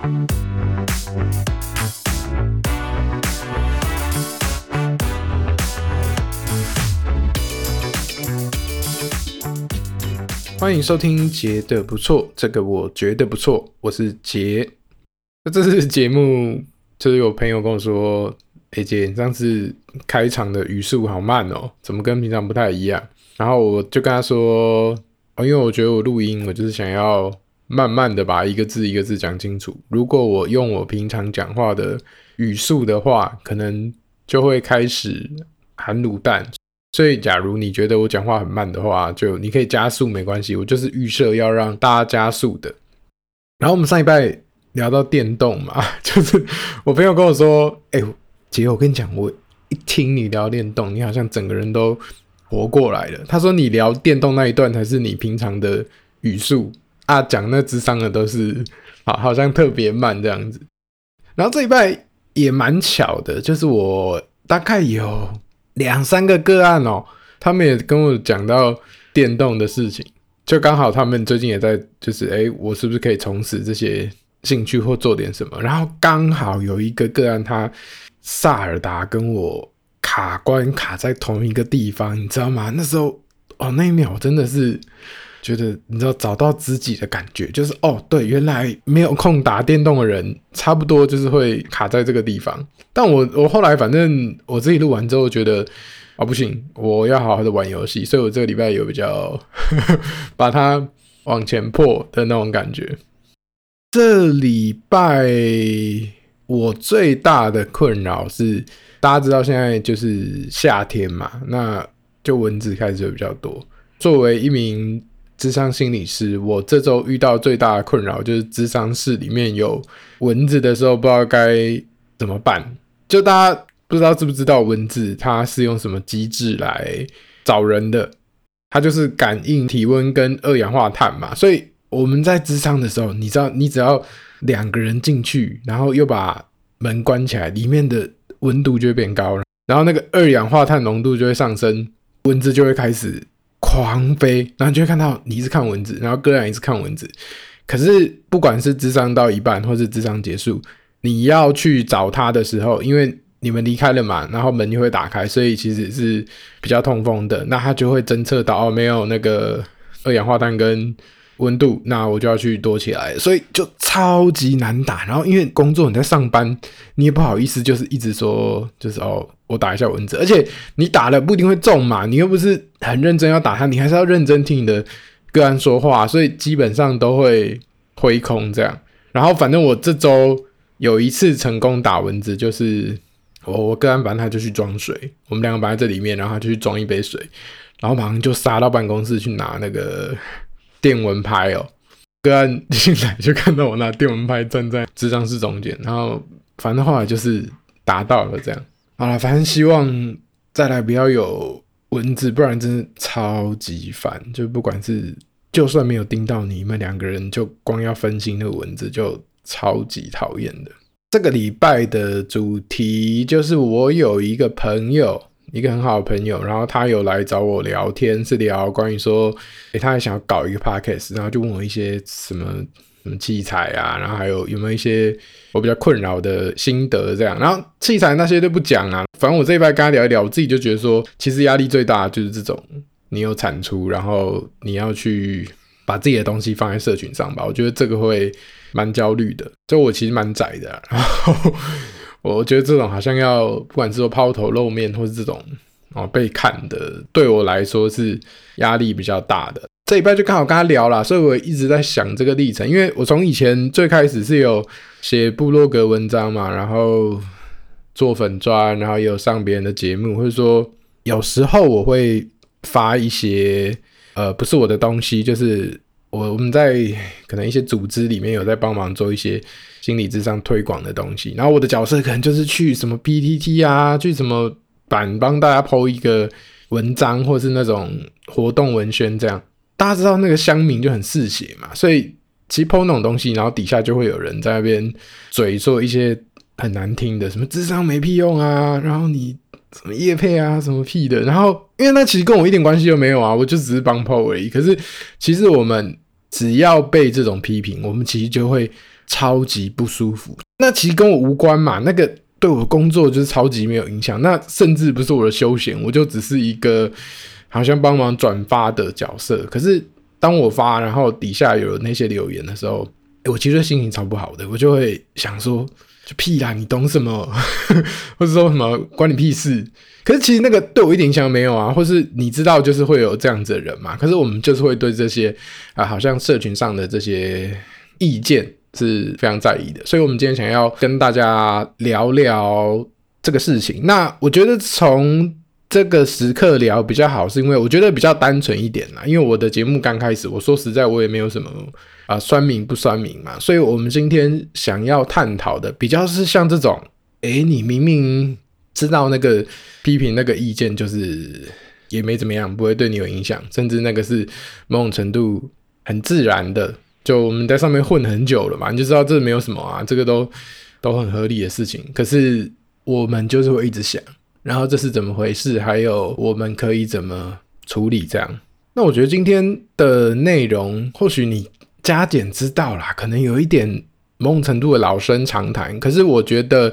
欢迎收听杰的不错，这个我觉得不错，我是杰。那这次节目就是有朋友跟我说：“诶杰，你上次开场的语速好慢哦，怎么跟平常不太一样？”然后我就跟他说：“哦，因为我觉得我录音，我就是想要慢慢的把一个字一个字讲清楚。如果我用我平常讲话的语速的话，可能就会开始含卤蛋。”所以，假如你觉得我讲话很慢的话，就你可以加速，没关系。我就是预设要让大家加速的。然后我们上一拜聊到电动嘛，就是我朋友跟我说：“哎、姐，我跟你讲，我一听你聊电动，你好像整个人都活过来了。”他说：“你聊电动那一段才是你平常的语速啊，讲那智商的都是好，好像特别慢这样子。”然后这一拜也蛮巧的，就是我大概有。两三个个案哦，他们也跟我讲到电动的事情，就刚好他们最近也在，就是哎、我是不是可以从事这些兴趣或做点什么？然后刚好有一个个案，他萨尔达跟我卡关卡在同一个地方，你知道吗？那时候哦，那一秒真的是觉得，你知道找到知己的感觉，就是哦，对，原来没有空打电动的人，差不多就是会卡在这个地方。但我我后来反正我自己录完之后觉得啊、不行，我要好好的玩游戏，所以我这个礼拜有比较 把它往前破的那种感觉。这礼拜我最大的困扰是，大家知道现在就是夏天嘛，那就蚊子开始就比较多。作为一名智商心理师，我这周遇到最大的困扰就是智商室里面有蚊子的时候，不知道该怎么办。就大家不知道知不知道蚊子它是用什么机制来找人的？它就是感应体温跟二氧化碳嘛。所以我们在智商的时候，你知道，你只要两个人进去，然后又把门关起来，里面的温度就会变高，然后那个二氧化碳浓度就会上升，蚊子就会开始狂飞，然后就会看到你一直看蚊子，然后哥俩一直看蚊子。可是不管是智商到一半，或是智商结束。你要去找他的时候，因为你们离开了嘛，然后门就会打开，所以其实是比较通风的。那他就会侦测到哦，没有那个二氧化碳跟温度，那我就要去躲起来，所以就超级难打。然后因为工作你在上班，你也不好意思，就是一直说就是哦，我打一下蚊子，而且你打了不一定会中嘛，你又不是很认真要打他，你还是要认真听你的个案说话，所以基本上都会挥空这样。然后反正我这周。有一次成功打蚊子，就是我我个案，反正他就去装水，我们两个摆在这里面，然后他就去装一杯水，然后马上就杀到办公室去拿那个电蚊拍哦。个案进来就看到我拿电蚊拍站在智障室中间，然后反正后来就是达到了这样。好了，反正希望再来不要有蚊子，不然真的超级烦。就不管是就算没有叮到你们两个人，就光要分心那个蚊子就。超级讨厌的。这个礼拜的主题就是我有一个朋友，一个很好的朋友，然后他有来找我聊天，是聊关于说，诶，他还想要搞一个 podcast，然后就问我一些什么什么器材啊，然后还有有没有一些我比较困扰的心得这样。然后器材那些都不讲啊，反正我这一拜跟他聊一聊，我自己就觉得说，其实压力最大就是这种，你有产出，然后你要去把自己的东西放在社群上吧，我觉得这个会。蛮焦虑的，就我其实蛮宅的，然后我觉得这种好像要不管是说抛头露面，或是这种哦被看的，对我来说是压力比较大的。这礼拜就刚好跟他聊啦，所以我一直在想这个历程，因为我从以前最开始是有写部落格文章嘛，然后做粉专，然后也有上别人的节目，或者说有时候我会发一些呃不是我的东西，就是。我我们在可能一些组织里面有在帮忙做一些心理智商推广的东西，然后我的角色可能就是去什么 PTT 啊，去什么版帮大家 po 一个文章，或是那种活动文宣这样。大家知道那个乡民就很嗜血嘛，所以其实 po 那种东西，然后底下就会有人在那边嘴说一些很难听的，什么智商没屁用啊，然后你什么业配啊，什么屁的，然后因为那其实跟我一点关系都没有啊，我就只是帮 po 而已。可是其实我们。只要被这种批评，我们其实就会超级不舒服。那其实跟我无关嘛，那个对我工作就是超级没有影响。那甚至不是我的休闲，我就只是一个好像帮忙转发的角色。可是当我发，然后底下有那些留言的时候，我其实心情超不好的，我就会想说。屁啦，你懂什么？或者说什么关你屁事？可是其实那个对我一点影响没有啊。或是你知道，就是会有这样子的人嘛。可是我们就是会对这些啊，好像社群上的这些意见是非常在意的。所以，我们今天想要跟大家聊聊这个事情。那我觉得从这个时刻聊比较好，是因为我觉得比较单纯一点啦。因为我的节目刚开始，我说实在，我也没有什么。啊，酸民不酸民嘛，所以我们今天想要探讨的比较是像这种，诶，你明明知道那个批评那个意见就是也没怎么样，不会对你有影响，甚至那个是某种程度很自然的，就我们在上面混很久了嘛，你就知道这没有什么啊，这个都都很合理的事情。可是我们就是会一直想，然后这是怎么回事，还有我们可以怎么处理这样。那我觉得今天的内容，或许你。加减知道啦，可能有一点某种程度的老生常谈，可是我觉得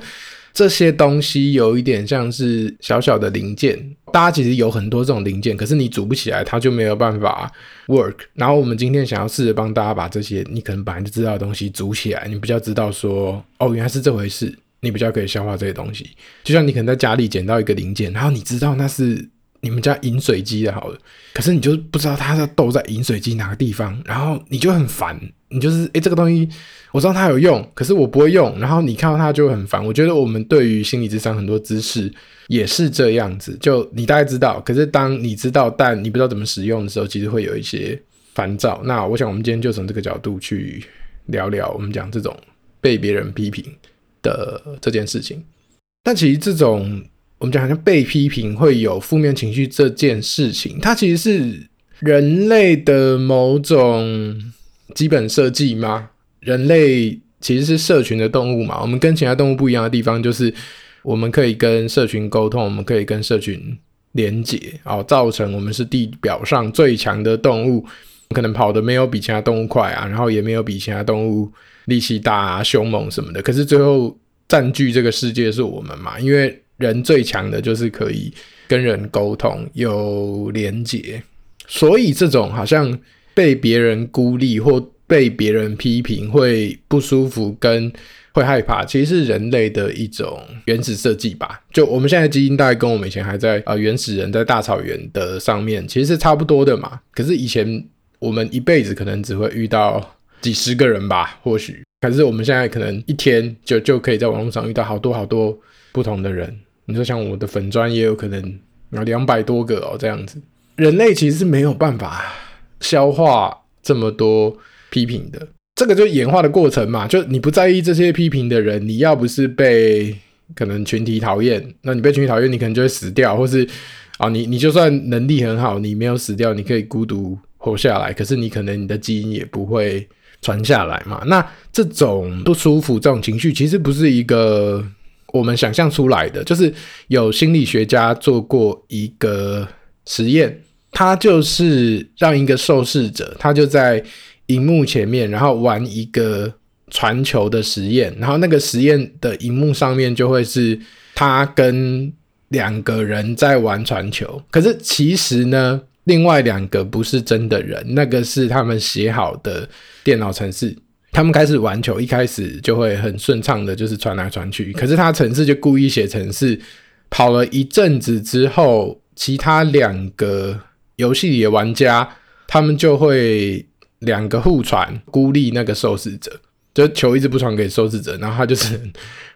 这些东西有一点像是小小的零件，大家其实有很多这种零件，可是你组不起来，它就没有办法 work。然后我们今天想要试着帮大家把这些你可能本来就知道的东西组起来，你比较知道说，哦，原来是这回事，你比较可以消化这些东西。就像你可能在家里捡到一个零件，然后你知道那是。你们家饮水机的好了，可是你就不知道它要斗在饮水机哪个地方，然后你就很烦。你就是诶、这个东西我知道它有用，可是我不会用。然后你看到它就很烦。我觉得我们对于心理智商很多知识也是这样子，就你大概知道，可是当你知道但你不知道怎么使用的时候，其实会有一些烦躁。那我想我们今天就从这个角度去聊聊，我们讲这种被别人批评的这件事情。但其实这种。我们讲好像被批评会有负面情绪这件事情，它其实是人类的某种基本设计吗？人类其实是社群的动物嘛。我们跟其他动物不一样的地方就是，我们可以跟社群沟通，我们可以跟社群连结，哦，造成我们是地表上最强的动物，可能跑得没有比其他动物快啊，然后也没有比其他动物力气大啊、凶猛什么的。可是最后占据这个世界是我们嘛，因为。人最强的就是可以跟人沟通，有连结，所以这种好像被别人孤立或被别人批评会不舒服跟会害怕，其实是人类的一种原始设计吧。就我们现在基因大概跟我们以前还在啊原始人在大草原的上面，其实是差不多的嘛。可是以前我们一辈子可能只会遇到几十个人吧，或许，可是我们现在可能一天就就可以在网络上遇到好多好多不同的人。你说像我的粉专也有可能有两百多个哦，这样子，人类其实是没有办法消化这么多批评的，这个就演化的过程嘛。就你不在意这些批评的人，你要不是被可能群体讨厌，那你被群体讨厌，你可能就会死掉，或是啊，你你就算能力很好，你没有死掉，你可以孤独活下来，可是你可能你的基因也不会传下来嘛。那这种不舒服，这种情绪其实不是一个。我们想象出来的，就是有心理学家做过一个实验，他就是让一个受试者，他就在荧幕前面，然后玩一个传球的实验，然后那个实验的荧幕上面就会是他跟两个人在玩传球，可是其实呢，另外两个不是真的人，那个是他们写好的电脑程式。他们开始玩球，一开始就会很顺畅的，就是传来传去。可是他程式就故意写程式，跑了一阵子之后，其他两个游戏里的玩家，他们就会两个互传，孤立那个受试者，就球一直不传给受试者，然后他就是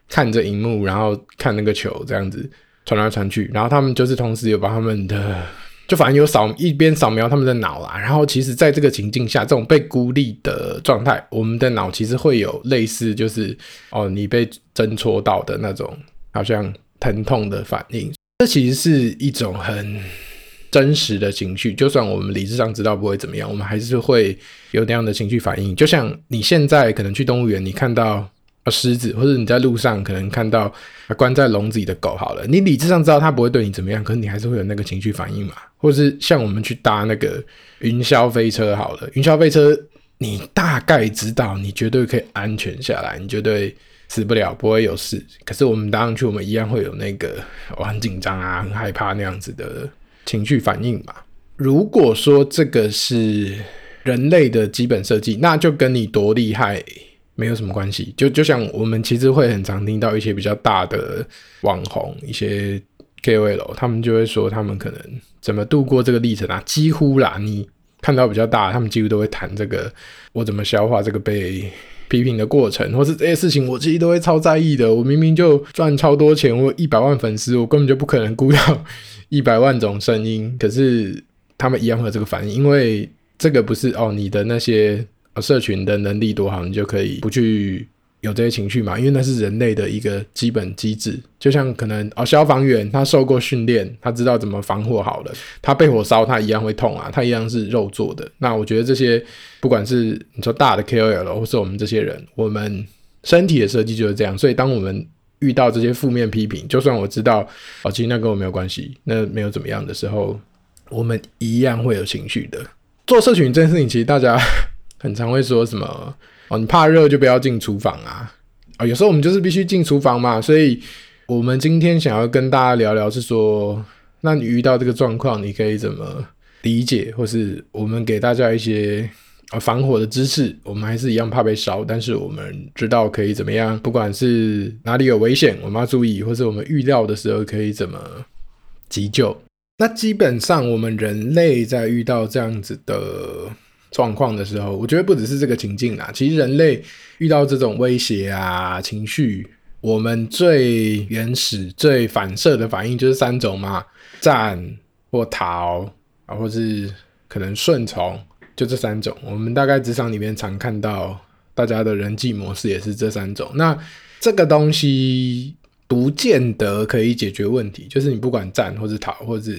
看着荧幕，然后看那个球这样子传来传去，然后他们就是同时有把他们的。就反正有扫一边扫描他们的脑啦，然后其实在这个情境下，这种被孤立的状态，我们的脑其实会有类似就是哦，你被针戳到的那种好像疼痛的反应。这其实是一种很真实的情绪，就算我们理智上知道不会怎么样，我们还是会有那样的情绪反应。就像你现在可能去动物园，你看到。啊，狮子，或者你在路上可能看到关在笼子里的狗，好了，你理智上知道它不会对你怎么样，可是你还是会有那个情绪反应嘛？或者是像我们去搭那个云霄飞车，好了，云霄飞车，你大概知道，你绝对可以安全下来，你绝对死不了，不会有事。可是我们搭上去，我们一样会有那个我很紧张啊，很害怕那样子的情绪反应嘛。如果说这个是人类的基本设计，那就跟你多厉害没有什么关系。就就像我们其实会很常听到一些比较大的网红，一些 KOL，他们就会说他们可能怎么度过这个历程啊？几乎啦，你看到比较大，他们几乎都会谈这个我怎么消化这个被批评的过程，或是这些事情，我其实都会超在意的。我明明就赚超多钱，我一百万粉丝，我根本就不可能顾到 一百万种声音，可是。他们一样会有这个反应，因为这个不是哦，你的那些社群的能力多好，你就可以不去有这些情绪嘛？因为那是人类的一个基本机制，就像可能哦，消防员他受过训练，他知道怎么防火好了，他被火烧他一样会痛啊，他一样是肉做的。那我觉得这些不管是你说大的 KOL 或是我们这些人，我们身体的设计就是这样，所以当我们遇到这些负面批评，就算我知道哦，其实那跟我没有关系，那没有怎么样的时候。我们一样会有情绪的。做社群这件事情，其实大家很常会说什么哦，你怕热就不要进厨房啊。啊，有时候我们就是必须进厨房嘛。所以，我们今天想要跟大家聊聊，是说，那你遇到这个状况，你可以怎么理解，或是我们给大家一些啊防火的知识。我们还是一样怕被烧，但是我们知道可以怎么样，不管是哪里有危险，我们要注意，或是我们预料的时候可以怎么急救。那基本上，我们人类在遇到这样子的状况的时候，我觉得不只是这个情境啦。其实人类遇到这种威胁啊、情绪，我们最原始、最反射的反应就是三种嘛：战或逃啊，或是可能顺从，就这三种。我们大概职场里面常看到大家的人际模式也是这三种。那这个东西。不见得可以解决问题，就是你不管战或者逃或者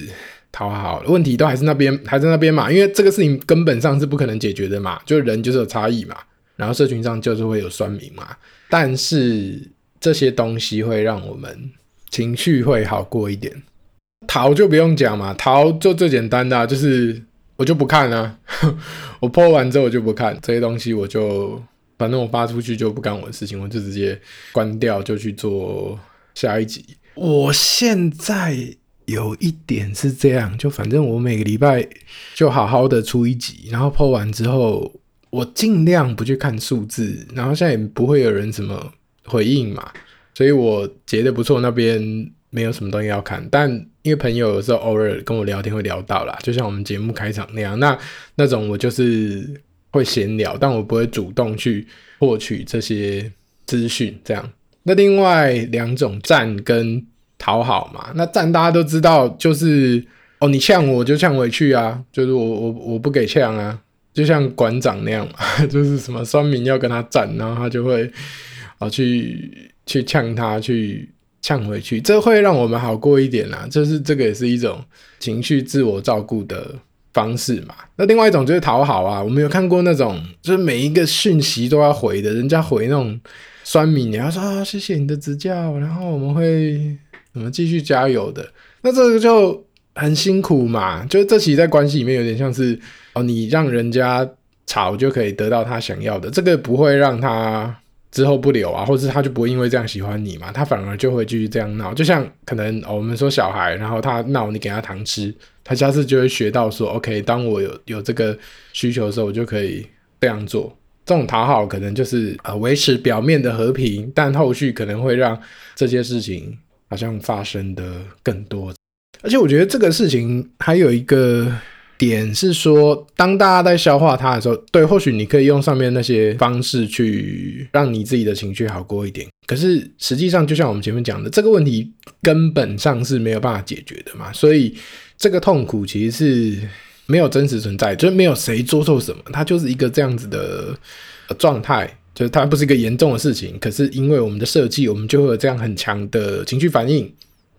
逃好，问题都还是那边，还在那边嘛。因为这个事情根本上是不可能解决的嘛，就人就是有差异嘛，然后社群上就是会有酸民嘛。但是这些东西会让我们情绪会好过一点。逃就不用讲嘛，逃就最简单的啊，就是我就不看啊，我 po 完之后我就不看这些东西，我就反正我发出去就不干我的事情，我就直接关掉，就去做。下一集，我现在有一点是这样，就反正我每个礼拜就好好的出一集，然后 po 完之后，我尽量不去看数字，然后现在也不会有人怎么回应嘛，所以我觉得不错，那边没有什么东西要看，但因为朋友有时候偶尔跟我聊天会聊到啦，就像我们节目开场那样，那那种我就是会闲聊，但我不会主动去获取这些资讯，这样。那另外两种战跟讨好嘛，那战大家都知道，就是哦，你呛我就呛回去啊，就是我我我不给呛啊，就像馆长那样，就是什么酸民要跟他战，然后他就会啊去去呛他，去呛回去，这会让我们好过一点啦。就是这个也是一种情绪自我照顾的方式嘛。那另外一种就是讨好啊，我们有看过那种，就是每一个讯息都要回的，人家回那种。酸民，你要说啊，谢谢你的指教，然后我们会我们继续加油的？那这个就很辛苦嘛。就这其实，在关系里面有点像是哦，你让人家吵就可以得到他想要的，这个不会让他之后不留啊，或者他就不会因为这样喜欢你嘛，他反而就会继续这样闹。就像可能哦，我们说小孩，然后他闹，你给他糖吃，他下次就会学到说，OK，当我有有这个需求的时候，我就可以这样做。这种讨好可能就是呃维持表面的和平，但后续可能会让这些事情好像发生的更多。而且我觉得这个事情还有一个点是说，当大家在消化它的时候，对，或许你可以用上面那些方式去让你自己的情绪好过一点。可是实际上，就像我们前面讲的，这个问题根本上是没有办法解决的嘛。所以这个痛苦其实是。没有真实存在，就是没有谁做错什么，它就是一个这样子的状态，就是它不是一个严重的事情。可是因为我们的设计，我们就会有这样很强的情绪反应。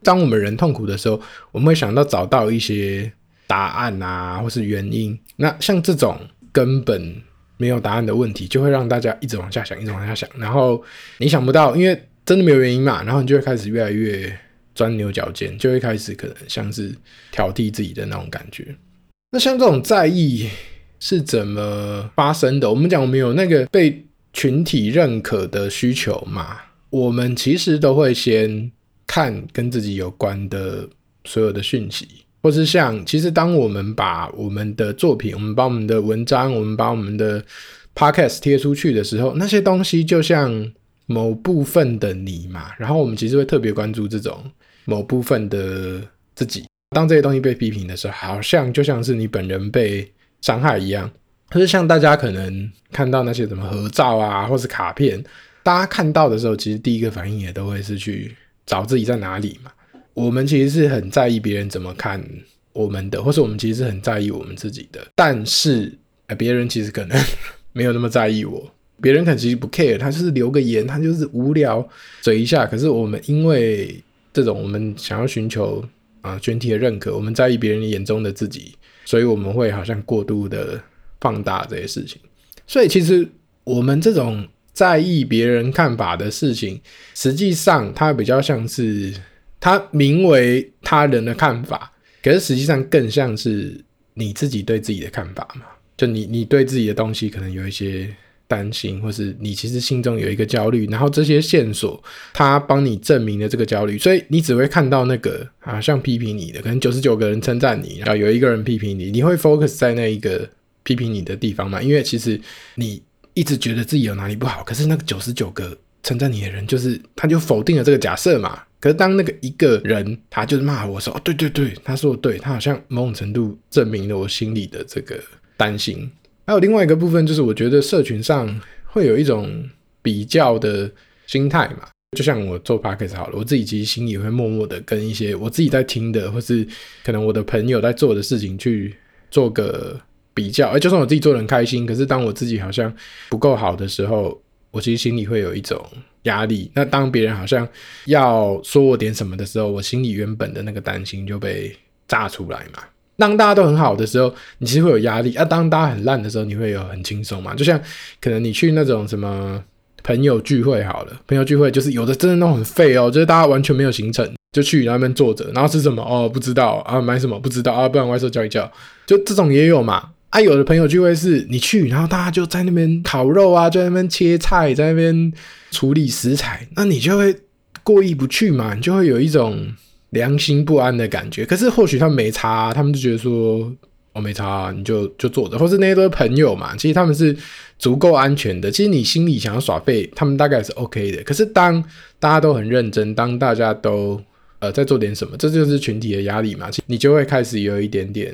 当我们人痛苦的时候，我们会想到找到一些答案啊，或是原因。那像这种根本没有答案的问题，就会让大家一直往下想，一直往下想。然后你想不到，因为真的没有原因嘛，然后你就会开始越来越钻牛角尖，就会开始可能像是挑剔自己的那种感觉。那像这种在意是怎么发生的？我们讲我们有那个被群体认可的需求嘛，我们其实都会先看跟自己有关的所有的讯息，或是像其实当我们把我们的作品，我们把我们的文章，我们把我们的 podcast 贴出去的时候，那些东西就像某部分的你嘛，然后我们其实会特别关注这种某部分的自己。当这些东西被批评的时候，好像就像是你本人被伤害一样。可是像大家可能看到那些什么合照啊，或是卡片，大家看到的时候，其实第一个反应也都会是去找自己在哪里嘛。我们其实是很在意别人怎么看我们的，或是我们其实是很在意我们自己的。但是，呃，别人其实可能没有那么在意我，别人可能其实不 care，他就是留个言，他就是无聊嘴一下。可是我们因为这种，我们想要寻求。啊，群体的认可，我们在意别人眼中的自己，所以我们会好像过度的放大这些事情。所以其实我们这种在意别人看法的事情，实际上它比较像是它名为他人的看法，可是实际上更像是你自己对自己的看法嘛。就你你对自己的东西可能有一些。担心，或是你其实心中有一个焦虑，然后这些线索，他帮你证明了这个焦虑，所以你只会看到那个啊，像批评你的，可能九十九个人称赞你，然后有一个人批评你，你会 focus 在那一个批评你的地方嘛？因为其实你一直觉得自己有哪里不好，可是那个九十九个称赞你的人，就是他就否定了这个假设嘛。可是当那个一个人他就是骂我说，哦，对对对，他说的对，他好像某种程度证明了我心里的这个担心。还有另外一个部分，就是我觉得社群上会有一种比较的心态嘛，就像我做 podcast 好了，我自己其实心里会默默的跟一些我自己在听的，或是可能我的朋友在做的事情去做个比较。而就算我自己做得很开心，可是当我自己好像不够好的时候，我其实心里会有一种压力。那当别人好像要说我点什么的时候，我心里原本的那个担心就被炸出来嘛。当大家都很好的时候，你其实会有压力啊；当大家很烂的时候，你会有很轻松嘛。就像可能你去那种什么朋友聚会好了，朋友聚会就是有的真的都很废哦，就是大家完全没有行程，就去那边坐着，然后吃什么哦不知道啊，买什么不知道啊，不然外送叫一叫，就这种也有嘛。啊，有的朋友聚会是你去，然后大家就在那边烤肉啊，就在那边切菜，在那边处理食材，那你就会过意不去嘛，你就会有一种。良心不安的感觉，可是或许他们没差，他们就觉得说我、哦、没差，你就就坐着，或是那些都是朋友嘛，其实他们是足够安全的。其实你心里想要耍废，他们大概是 OK 的。可是当大家都很认真，当大家都呃在做点什么，这就是群体的压力嘛，其实你就会开始有一点点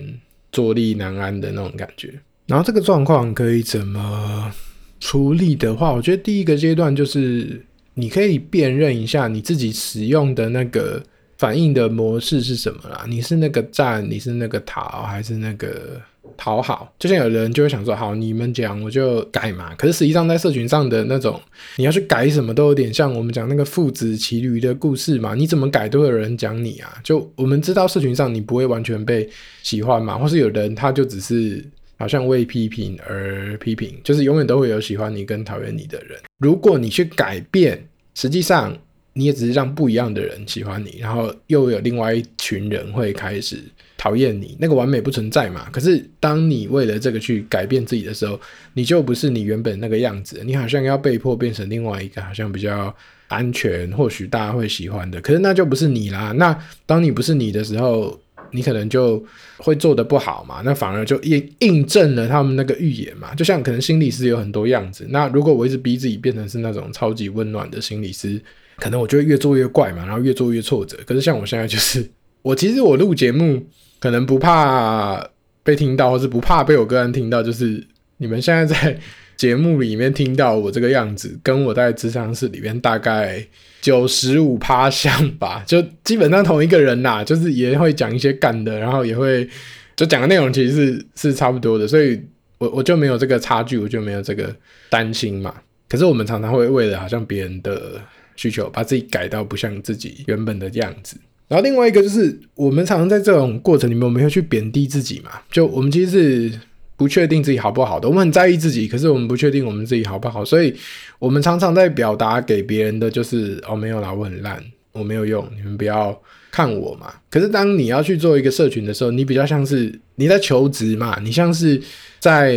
坐立难安的那种感觉。然后这个状况可以怎么处理的话，我觉得第一个阶段就是你可以辨认一下你自己使用的那个。反应的模式是什么啦？你是那个站，你是那个逃，还是那个讨好？就像有人就会想说，好，你们讲我就改嘛。可是实际上在社群上的那种，你要去改什么，都有点像我们讲那个父子骑驴的故事嘛。你怎么改都有人讲你啊。就我们知道社群上你不会完全被喜欢嘛，或是有人他就只是好像为批评而批评，就是永远都会有喜欢你跟讨厌你的人。如果你去改变，实际上。你也只是让不一样的人喜欢你，然后又有另外一群人会开始讨厌你。那个完美不存在嘛？可是当你为了这个去改变自己的时候，你就不是你原本那个样子，你好像要被迫变成另外一个好像比较安全，或许大家会喜欢的。可是那就不是你啦。那当你不是你的时候，你可能就会做得不好嘛。那反而就印印证了他们那个预言嘛。就像可能心理师有很多样子，那如果我一直逼自己变成是那种超级温暖的心理师。可能我就会越做越怪嘛，然后越做越挫折。可是像我现在就是，我其实我录节目可能不怕被听到，或是不怕被我个人听到。就是你们现在在节目里面听到我这个样子，跟我在职场室里面大概九十五趴像吧，就基本上同一个人呐，就是也会讲一些干的，然后也会就讲的内容其实是是差不多的，所以我我就没有这个差距，我就没有这个担心嘛。可是我们常常会为了好像别人的。需求把自己改到不像自己原本的样子，然后另外一个就是我们常常在这种过程里面，我们会去贬低自己嘛。就我们其实是不确定自己好不好的，我们很在意自己，可是我们不确定我们自己好不好，所以我们常常在表达给别人的就是哦，没有啦，我很烂，我没有用，你们不要看我嘛。可是当你要去做一个社群的时候，你比较像是你在求职嘛，你像是在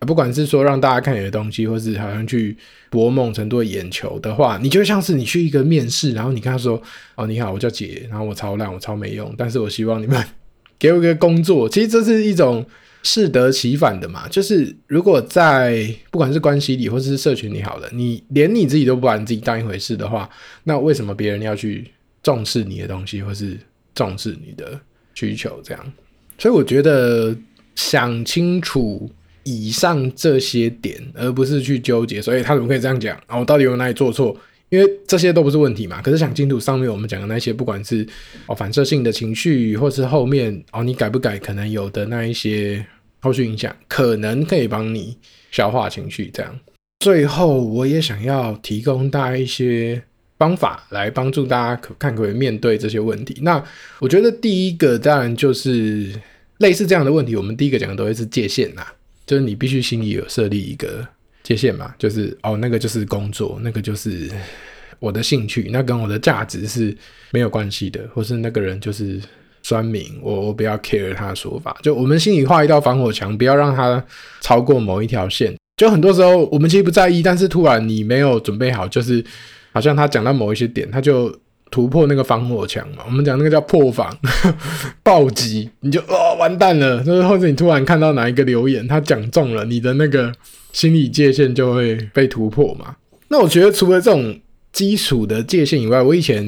不管是说让大家看你的东西，或是好像去博某程度的眼球的话，你就像是你去一个面试，然后你跟他说：“哦，你好，我叫姐，然后我超烂，我超没用，但是我希望你们 给我一个工作。”其实这是一种。适得其反的嘛，就是如果在不管是关系里或是社群里好了，你连你自己都不把你自己当一回事的话，那为什么别人要去重视你的东西，或是重视你的需求？这样，所以我觉得想清楚以上这些点，而不是去纠结，所以他怎么可以这样讲啊？我到底有哪里做错？因为这些都不是问题嘛。可是想清楚上面我们讲的那些，不管是哦反射性的情绪，或是后面哦你改不改可能有的那一些后续影响，可能可以帮你消化情绪。这样，最后我也想要提供大家一些方法来帮助大家可看可以面对这些问题。那我觉得第一个当然就是类似这样的问题，我们第一个讲的都会是界限呐，就是你必须心里有设立一个。界限嘛，就是哦，那个就是工作，那个就是我的兴趣，那跟我的价值是没有关系的，或是那个人就是酸民，我我不要 care 他的说法，就我们心里画一道防火墙，不要让他超过某一条线。就很多时候我们其实不在意，但是突然你没有准备好，就是好像他讲到某一些点，他就突破那个防火墙嘛。我们讲那个叫破防 暴击，你就哦完蛋了，就是或者你突然看到哪一个留言，他讲中了你的那个。心理界限就会被突破嘛？那我觉得除了这种基础的界限以外，我以前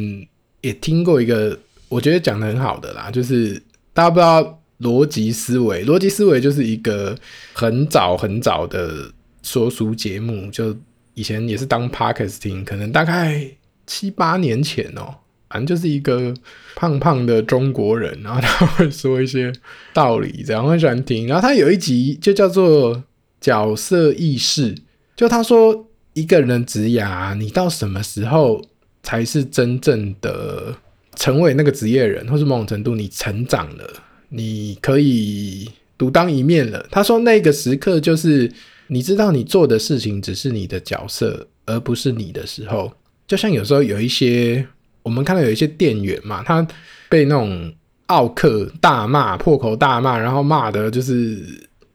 也听过一个，我觉得讲的很好的啦，就是大家不知道逻辑思维，逻辑思维就是一个很早很早的说书节目，就以前也是当 podcast 听，可能大概七八年前哦、反正就是一个胖胖的中国人，然后他会说一些道理，这样很喜欢听。然后他有一集就叫做。角色意识，就他说，一个人的职涯，你到什么时候才是真正的成为那个职业人，或是某种程度你成长了，你可以独当一面了。他说，那个时刻就是你知道你做的事情只是你的角色，而不是你的时候。就像有时候有一些我们看到有一些店员嘛，他被那种奥客大骂、破口大骂，然后骂的就是。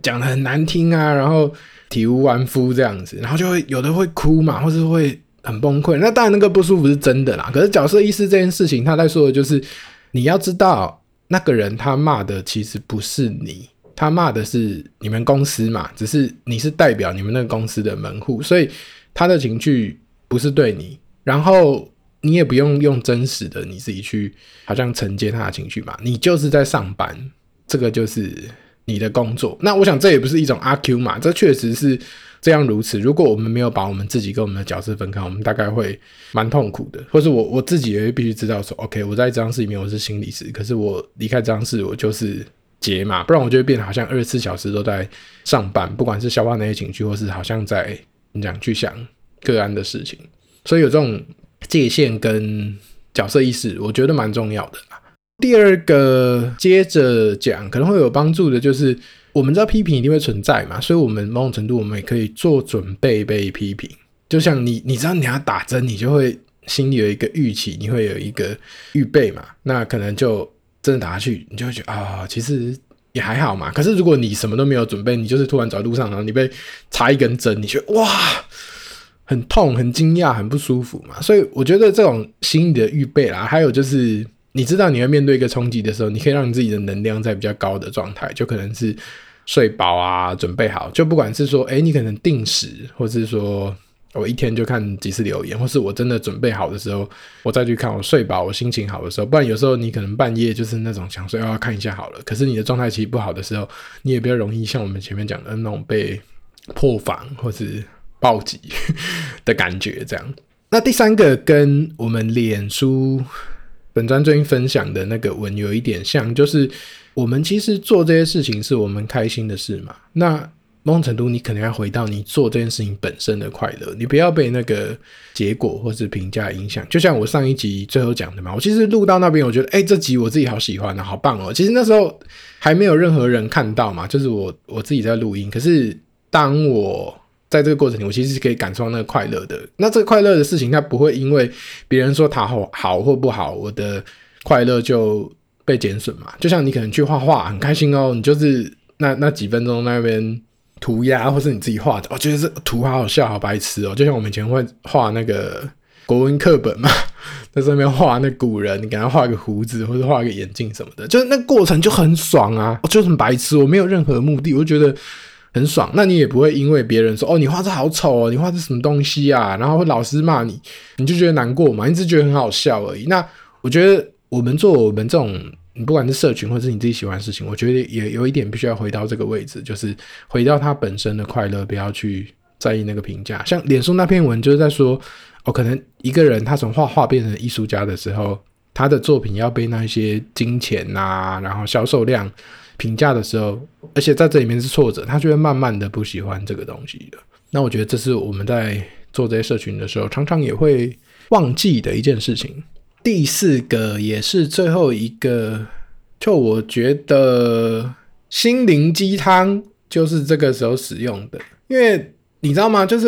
讲得很难听啊，然后体无完肤这样子，然后就会有的会哭嘛，或是会很崩溃。那当然那个不舒服是真的啦。可是角色意识这件事情，他在说的就是你要知道，那个人他骂的其实不是你，他骂的是你们公司嘛，只是你是代表你们那个公司的门户，所以他的情绪不是对你，然后你也不用用真实的你自己去好像承接他的情绪嘛，你就是在上班，这个就是。你的工作，那我想这也不是一种阿 Q 嘛，这确实是这样如此。如果我们没有把我们自己跟我们的角色分开，我们大概会蛮痛苦的。或是我我自己也必须知道说，OK，我在这张室里面我是心理师，可是我离开这张室我就是杰嘛，不然我就会变得好像二十四小时都在上班，不管是消化那些情绪，或是好像在你讲去想个案的事情。所以有这种界限跟角色意识，我觉得蛮重要的啦。第二个接着讲可能会有帮助的，就是我们知道批评一定会存在嘛，所以我们某种程度我们也可以做准备被批评。就像你，你知道你要打针，你就会心里有一个预期，你会有一个预备嘛。那可能就真的打下去，你就会觉得啊、其实也还好嘛。可是如果你什么都没有准备，你就是突然走在路上，然后你被插一根针，你觉得哇，很痛、很惊讶、很不舒服嘛。所以我觉得这种心理的预备啦，还有就是。你知道你会面对一个冲击的时候，你可以让你自己的能量在比较高的状态，就可能是睡饱啊，准备好，就不管是说，哎、你可能定时，或是说我一天就看几次留言，或是我真的准备好的时候，我再去看，我睡饱，我心情好的时候，不然有时候你可能半夜就是那种想睡，要看一下好了，可是你的状态其实不好的时候，你也比较容易像我们前面讲的那种被破防或是暴击的感觉这样。那第三个跟我们脸书。本专最近分享的那个文有一点像，就是我们其实做这些事情是我们开心的事嘛。那某种程度，你可能要回到你做这件事情本身的快乐，你不要被那个结果或是评价影响。就像我上一集最后讲的嘛，我其实录到那边，我觉得哎、欸，这集我自己好喜欢啊，好棒哦。其实那时候还没有任何人看到嘛，就是我我自己在录音。可是当我在这个过程里，我其实是可以感受到那个快乐的。那这个快乐的事情，它不会因为别人说它好好或不好，我的快乐就被减损嘛。就像你可能去画画，很开心哦，你就是那那几分钟那边涂鸦，或是你自己画的，我觉得这图好好笑，好白痴哦。就像我们以前会画那个国文课本嘛，在上面画那古人，你给他画个胡子，或者画个眼镜什么的，就是那过程就很爽啊。我就很白痴，我没有任何目的，我就觉得。很爽，那你也不会因为别人说哦，你画这好丑哦，你画这什么东西啊，然后老师骂你，你就觉得难过嘛？你只觉得很好笑而已。那我觉得我们做我们这种，你不管是社群或者是你自己喜欢的事情，我觉得也有一点必须要回到这个位置，就是回到它本身的快乐，不要去在意那个评价。像脸书那篇文就是在说，哦，可能一个人他从画画变成艺术家的时候，他的作品要被那些金钱啊，然后销售量。评价的时候，而且在这里面是挫折，他就会慢慢的不喜欢这个东西的。那我觉得这是我们在做这些社群的时候，常常也会忘记的一件事情。第四个也是最后一个，就我觉得心灵鸡汤就是这个时候使用的，因为你知道吗？就是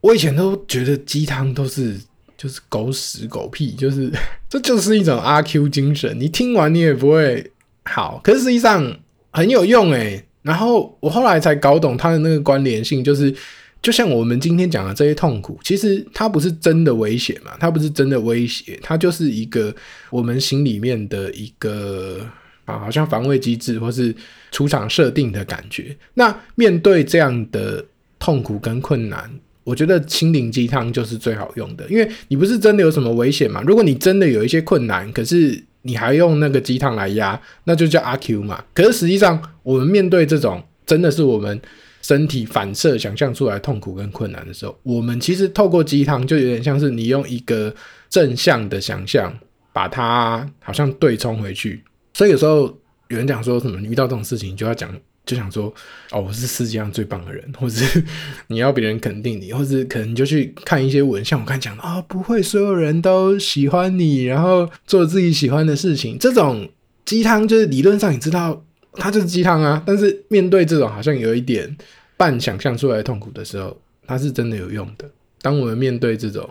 我以前都觉得鸡汤都是就是狗屎狗屁，就是这就是一种阿 Q 精神，你听完你也不会好，可是实际上。很有用诶，然后我后来才搞懂它的那个关联性，就是就像我们今天讲的这些痛苦，其实它不是真的危险嘛，它不是真的威胁，它就是一个我们心里面的一个啊，好像防卫机制或是出厂设定的感觉。那面对这样的痛苦跟困难，我觉得心灵鸡汤就是最好用的，因为你不是真的有什么危险嘛。如果你真的有一些困难，可是你还用那个鸡汤来压，那就叫阿 Q 嘛。可是实际上，我们面对这种真的是我们身体反射想象出来痛苦跟困难的时候，我们其实透过鸡汤，就有点像是你用一个正向的想象，把它好像对冲回去。所以有时候有人讲说什么，遇到这种事情，就要讲。就想说，哦，我是世界上最棒的人，或者是 你要别人肯定你，或者可能就去看一些文，像我刚讲的啊，不会所有人都喜欢你，然后做自己喜欢的事情。这种鸡汤就是理论上你知道它就是鸡汤啊，但是面对这种好像有一点半想象出来的痛苦的时候，它是真的有用的。当我们面对这种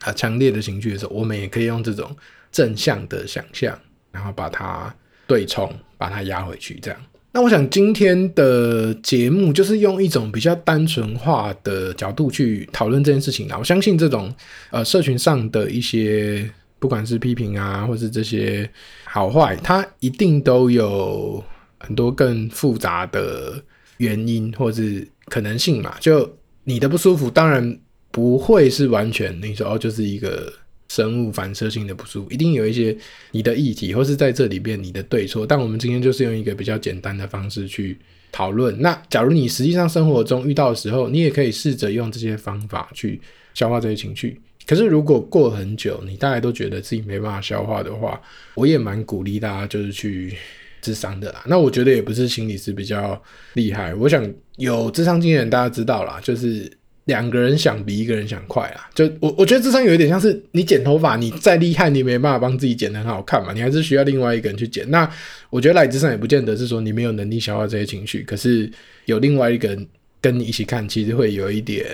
啊强烈的情绪的时候，我们也可以用这种正向的想象，然后把它对冲，把它压回去，这样。那我想今天的节目就是用一种比较单纯化的角度去讨论这件事情啦。我相信这种呃社群上的一些不管是批评啊，或是这些好坏，它一定都有很多更复杂的原因或是可能性嘛。就你的不舒服，当然不会是完全你说哦，就是一个。生物反射性的不舒服，一定有一些你的议题，或是在这里边你的对错。但我们今天就是用一个比较简单的方式去讨论。那假如你实际上生活中遇到的时候，你也可以试着用这些方法去消化这些情绪。可是如果过很久，你大概都觉得自己没办法消化的话，我也蛮鼓励大家就是去智商的啦。那我觉得也不是心理师比较厉害，我想有智商经验大家知道啦，就是。两个人想比一个人想快啊！就我我觉得智商有一点像是你剪头发，你再厉害，你没办法帮自己剪得很好看嘛，你还是需要另外一个人去剪。那我觉得来咨商也不见得是说你没有能力消化这些情绪，可是有另外一个人跟你一起看，其实会有一点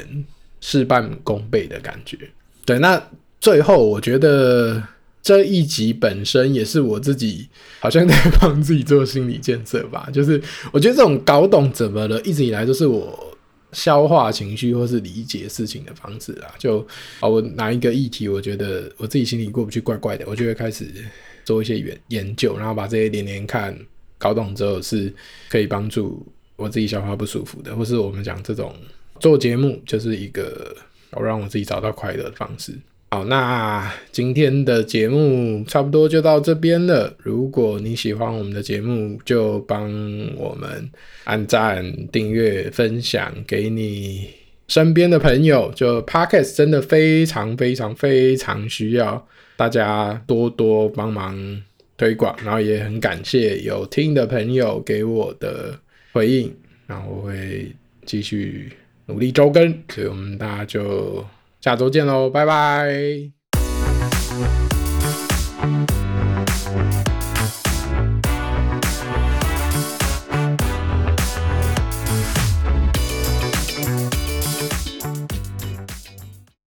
事半功倍的感觉。对，那最后我觉得这一集本身也是我自己好像在帮自己做心理建设吧，就是我觉得这种搞懂怎么了，一直以来都是我。消化情绪或是理解事情的方式啊，就啊，我拿一个议题，我觉得我自己心里过不去，怪怪的，我就会开始做一些研研究，然后把这些连连看，搞懂之后是可以帮助我自己消化不舒服的，或是我们讲这种做节目就是一个我让我自己找到快乐的方式。好，那今天的节目差不多就到这边了。如果你喜欢我们的节目，就帮我们按赞、订阅、分享给你身边的朋友。就 Podcast 真的非常非常非常需要大家多多帮忙推广，然后也很感谢有听的朋友给我的回应，然后我会继续努力周更，所以我们大家就。下周见喽，拜拜。